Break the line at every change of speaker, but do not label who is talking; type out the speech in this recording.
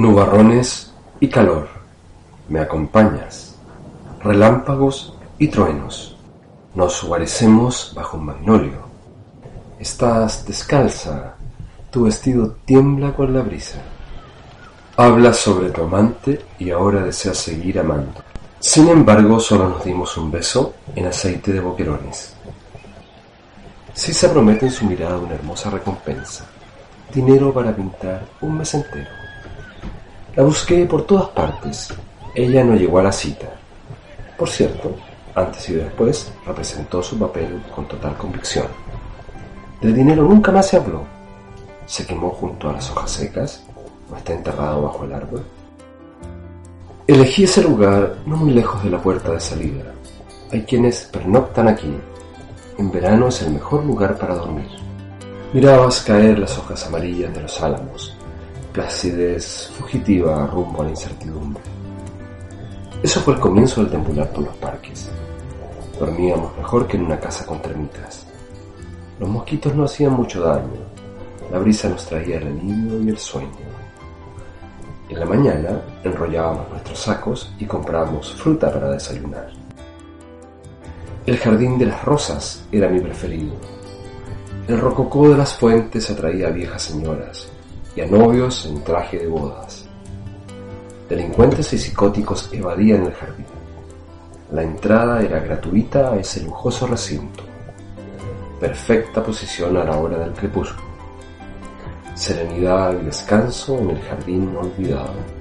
Nubarrones y calor, me acompañas, relámpagos y truenos, nos guarecemos bajo un magnolio. Estás descalza, tu vestido tiembla con la brisa. Hablas sobre tu amante y ahora deseas seguir amando. Sin embargo, solo nos dimos un beso en aceite de boquerones. Si se promete en su mirada una hermosa recompensa, dinero para pintar un mes entero. La busqué por todas partes. Ella no llegó a la cita. Por cierto, antes y después representó su papel con total convicción. Del dinero nunca más se habló. Se quemó junto a las hojas secas o está enterrado bajo el árbol. Elegí ese lugar no muy lejos de la puerta de salida. Hay quienes pernoctan aquí. En verano es el mejor lugar para dormir. Mirabas caer las hojas amarillas de los álamos, placidez fugitiva rumbo a la incertidumbre. Eso fue el comienzo del tembular por los parques. Dormíamos mejor que en una casa con termitas. Los mosquitos no hacían mucho daño. La brisa nos traía el alivio y el sueño. En la mañana enrollábamos nuestros sacos y comprábamos fruta para desayunar. El jardín de las rosas era mi preferido. El rococó de las fuentes atraía a viejas señoras y a novios en traje de bodas. Delincuentes y psicóticos evadían el jardín. La entrada era gratuita a ese lujoso recinto. Perfecta posición a la hora del crepúsculo serenidad y descanso en el jardín olvidado.